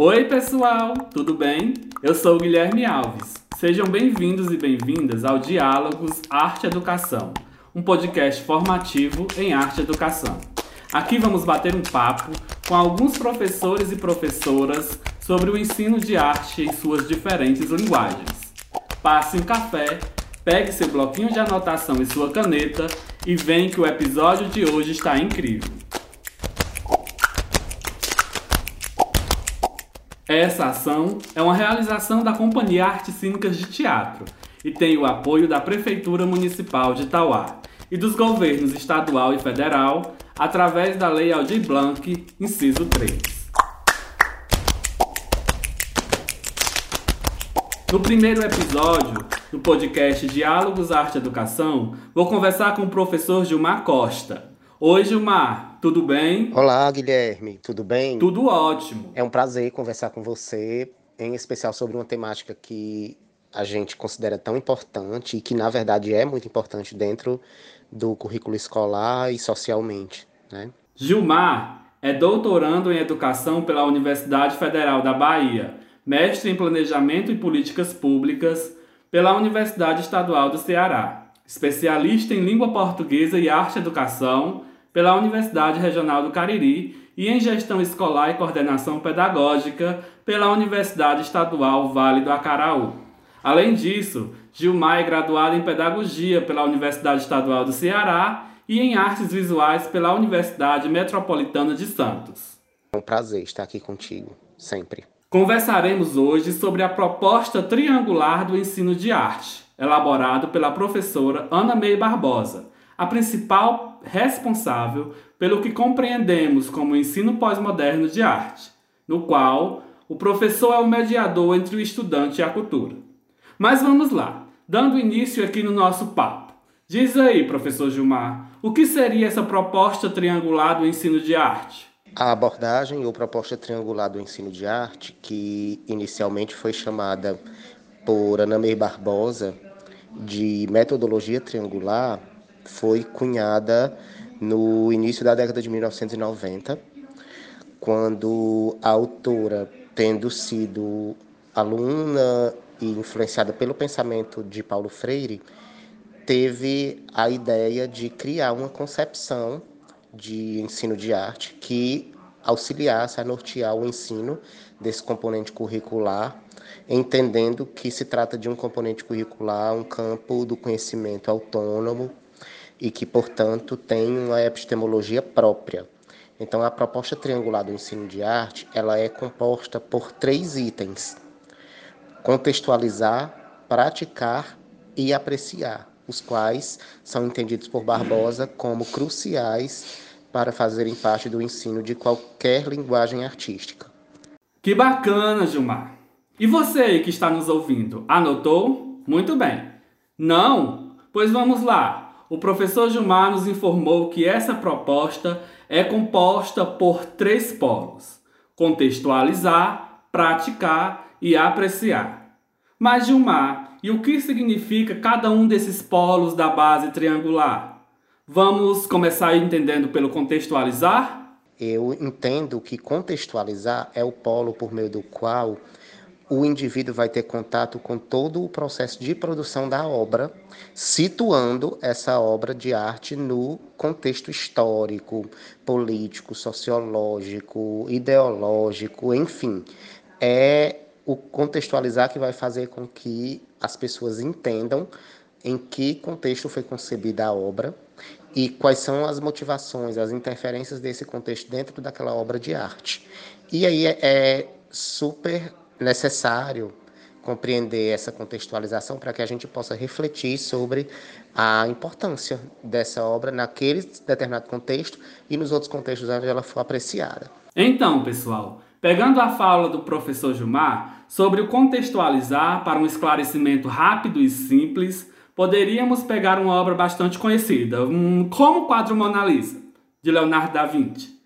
Oi, pessoal, tudo bem? Eu sou o Guilherme Alves. Sejam bem-vindos e bem-vindas ao Diálogos Arte Educação, um podcast formativo em arte educação. Aqui vamos bater um papo com alguns professores e professoras sobre o ensino de arte em suas diferentes linguagens. Passe um café, pegue seu bloquinho de anotação e sua caneta e vem que o episódio de hoje está incrível. Essa ação é uma realização da Companhia Artes Cênicas de Teatro e tem o apoio da Prefeitura Municipal de Itauá e dos governos estadual e federal através da Lei Aldir Blanc, inciso 3. No primeiro episódio do podcast Diálogos Arte e Educação, vou conversar com o professor Gilmar Costa, Oi, Gilmar, tudo bem? Olá, Guilherme, tudo bem? Tudo ótimo. É um prazer conversar com você, em especial sobre uma temática que a gente considera tão importante e que, na verdade, é muito importante dentro do currículo escolar e socialmente. Né? Gilmar é doutorando em Educação pela Universidade Federal da Bahia, mestre em Planejamento e Políticas Públicas pela Universidade Estadual do Ceará, especialista em Língua Portuguesa e Arte Educação pela Universidade Regional do Cariri e em Gestão Escolar e Coordenação Pedagógica pela Universidade Estadual Vale do Acaraú. Além disso, Gilmar é graduado em Pedagogia pela Universidade Estadual do Ceará e em Artes Visuais pela Universidade Metropolitana de Santos. É um prazer estar aqui contigo, sempre. Conversaremos hoje sobre a proposta triangular do ensino de arte, elaborado pela professora Ana May Barbosa, a principal responsável pelo que compreendemos como ensino pós-moderno de arte, no qual o professor é o mediador entre o estudante e a cultura. Mas vamos lá, dando início aqui no nosso papo. Diz aí, professor Gilmar, o que seria essa proposta triangular do ensino de arte? A abordagem ou proposta triangular do ensino de arte, que inicialmente foi chamada por Ana May Barbosa de metodologia triangular, foi cunhada no início da década de 1990, quando a autora, tendo sido aluna e influenciada pelo pensamento de Paulo Freire, teve a ideia de criar uma concepção de ensino de arte que auxiliasse a nortear o ensino desse componente curricular, entendendo que se trata de um componente curricular, um campo do conhecimento autônomo, e que, portanto, tem uma epistemologia própria. Então, a proposta triangular do ensino de arte, ela é composta por três itens: contextualizar, praticar e apreciar, os quais são entendidos por Barbosa como cruciais para fazerem parte do ensino de qualquer linguagem artística. Que bacana, Gilmar! E você que está nos ouvindo, anotou? Muito bem. Não? Pois vamos lá o professor Gilmar nos informou que essa proposta é composta por três polos: contextualizar, praticar e apreciar. Mas, Gilmar, e o que significa cada um desses polos da base triangular? Vamos começar entendendo pelo contextualizar? Eu entendo que contextualizar é o polo por meio do qual o indivíduo vai ter contato com todo o processo de produção da obra, situando essa obra de arte no contexto histórico, político, sociológico, ideológico, enfim. É o contextualizar que vai fazer com que as pessoas entendam em que contexto foi concebida a obra e quais são as motivações, as interferências desse contexto dentro daquela obra de arte. E aí é, é super necessário compreender essa contextualização para que a gente possa refletir sobre a importância dessa obra naquele determinado contexto e nos outros contextos onde ela for apreciada. Então, pessoal, pegando a fala do professor Gilmar sobre o contextualizar para um esclarecimento rápido e simples, poderíamos pegar uma obra bastante conhecida, como o quadro Mona Lisa, de Leonardo da Vinci.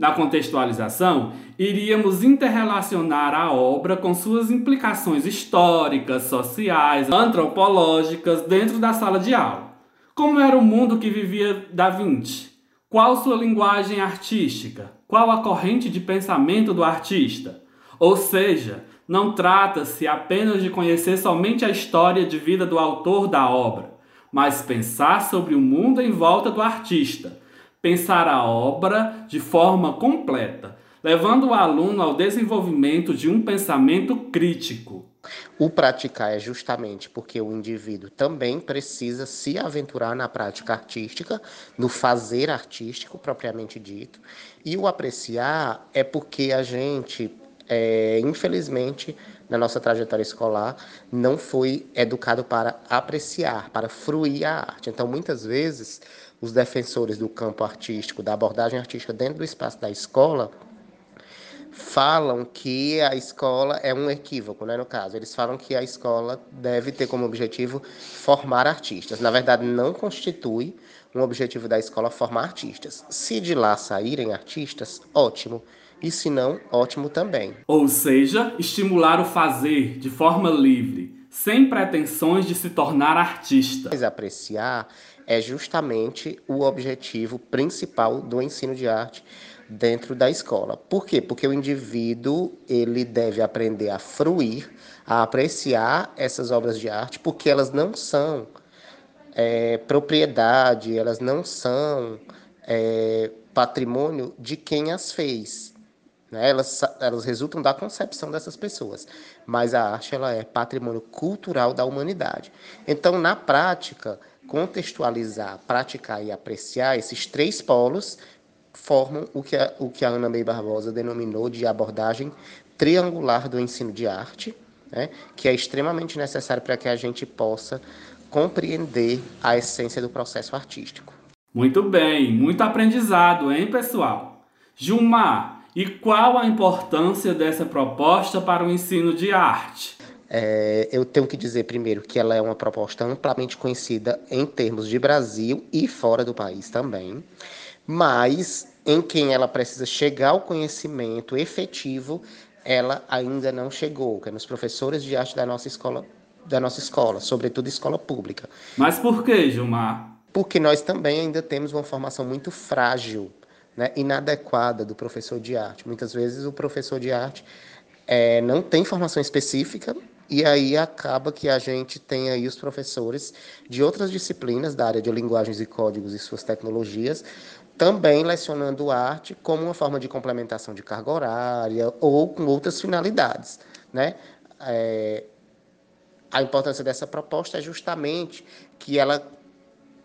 Na contextualização, iríamos interrelacionar a obra com suas implicações históricas, sociais, antropológicas dentro da sala de aula. Como era o mundo que vivia Da Vinci? Qual sua linguagem artística? Qual a corrente de pensamento do artista? Ou seja, não trata-se apenas de conhecer somente a história de vida do autor da obra, mas pensar sobre o mundo em volta do artista, pensar a obra de forma completa, levando o aluno ao desenvolvimento de um pensamento crítico. O praticar é justamente porque o indivíduo também precisa se aventurar na prática artística, no fazer artístico propriamente dito, e o apreciar é porque a gente, é, infelizmente, na nossa trajetória escolar, não foi educado para apreciar, para fruir a arte. Então, muitas vezes, os defensores do campo artístico, da abordagem artística dentro do espaço da escola, falam que a escola é um equívoco, né, no caso. Eles falam que a escola deve ter como objetivo formar artistas. Na verdade, não constitui um objetivo da escola formar artistas. Se de lá saírem artistas, ótimo. E se não, ótimo também. Ou seja, estimular o fazer de forma livre, sem pretensões de se tornar artista. Mas apreciar é justamente o objetivo principal do ensino de arte dentro da escola. Por quê? Porque o indivíduo ele deve aprender a fruir, a apreciar essas obras de arte, porque elas não são é, propriedade, elas não são é, patrimônio de quem as fez. Né? Elas, elas resultam da concepção dessas pessoas, mas a arte ela é patrimônio cultural da humanidade. Então, na prática, contextualizar, praticar e apreciar esses três polos formam o que a, o que a Ana May Barbosa denominou de abordagem triangular do ensino de arte, né, que é extremamente necessário para que a gente possa compreender a essência do processo artístico. Muito bem, muito aprendizado, hein, pessoal? Gilmar, e qual a importância dessa proposta para o ensino de arte? É, eu tenho que dizer primeiro que ela é uma proposta amplamente conhecida em termos de Brasil e fora do país também mas em quem ela precisa chegar ao conhecimento efetivo, ela ainda não chegou, que é nos professores de arte da nossa escola, da nossa escola, sobretudo escola pública. Mas por que, Gilmar? Porque nós também ainda temos uma formação muito frágil, né, inadequada do professor de arte. Muitas vezes o professor de arte é, não tem formação específica e aí acaba que a gente tem aí os professores de outras disciplinas da área de linguagens e códigos e suas tecnologias também lecionando arte como uma forma de complementação de carga horária ou com outras finalidades. Né? É, a importância dessa proposta é justamente que ela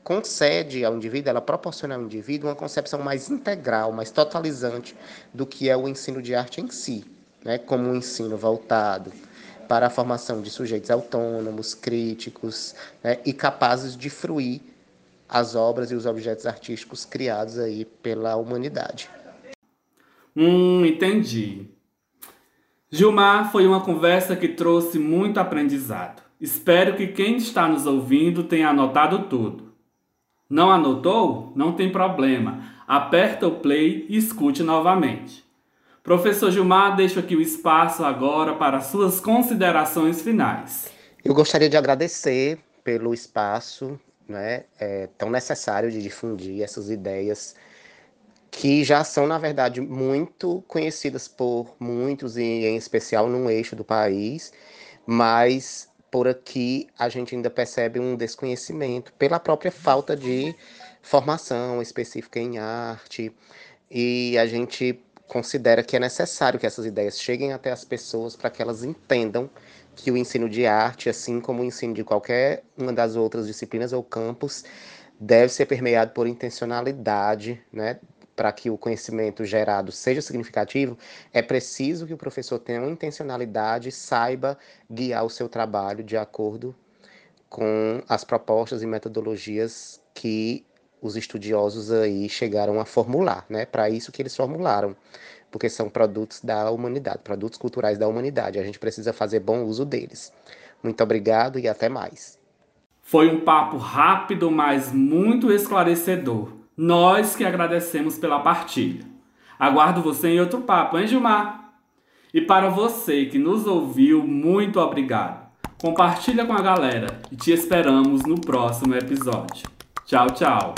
concede ao indivíduo, ela proporciona ao indivíduo uma concepção mais integral, mais totalizante do que é o ensino de arte em si, né? como um ensino voltado para a formação de sujeitos autônomos, críticos né? e capazes de fruir as obras e os objetos artísticos criados aí pela humanidade. Hum, entendi. Gilmar, foi uma conversa que trouxe muito aprendizado. Espero que quem está nos ouvindo tenha anotado tudo. Não anotou? Não tem problema. Aperta o play e escute novamente. Professor Gilmar, deixo aqui o espaço agora para suas considerações finais. Eu gostaria de agradecer pelo espaço né, é tão necessário de difundir essas ideias que já são, na verdade, muito conhecidas por muitos, e em especial num eixo do país, mas por aqui a gente ainda percebe um desconhecimento pela própria falta de formação específica em arte, e a gente considera que é necessário que essas ideias cheguem até as pessoas para que elas entendam que o ensino de arte, assim como o ensino de qualquer uma das outras disciplinas ou campos, deve ser permeado por intencionalidade, né? Para que o conhecimento gerado seja significativo, é preciso que o professor tenha uma intencionalidade, saiba guiar o seu trabalho de acordo com as propostas e metodologias que os estudiosos aí chegaram a formular, né? Para isso que eles formularam porque são produtos da humanidade, produtos culturais da humanidade. A gente precisa fazer bom uso deles. Muito obrigado e até mais. Foi um papo rápido, mas muito esclarecedor. Nós que agradecemos pela partilha. Aguardo você em outro papo, hein, Gilmar? E para você que nos ouviu, muito obrigado. Compartilha com a galera e te esperamos no próximo episódio. Tchau, tchau.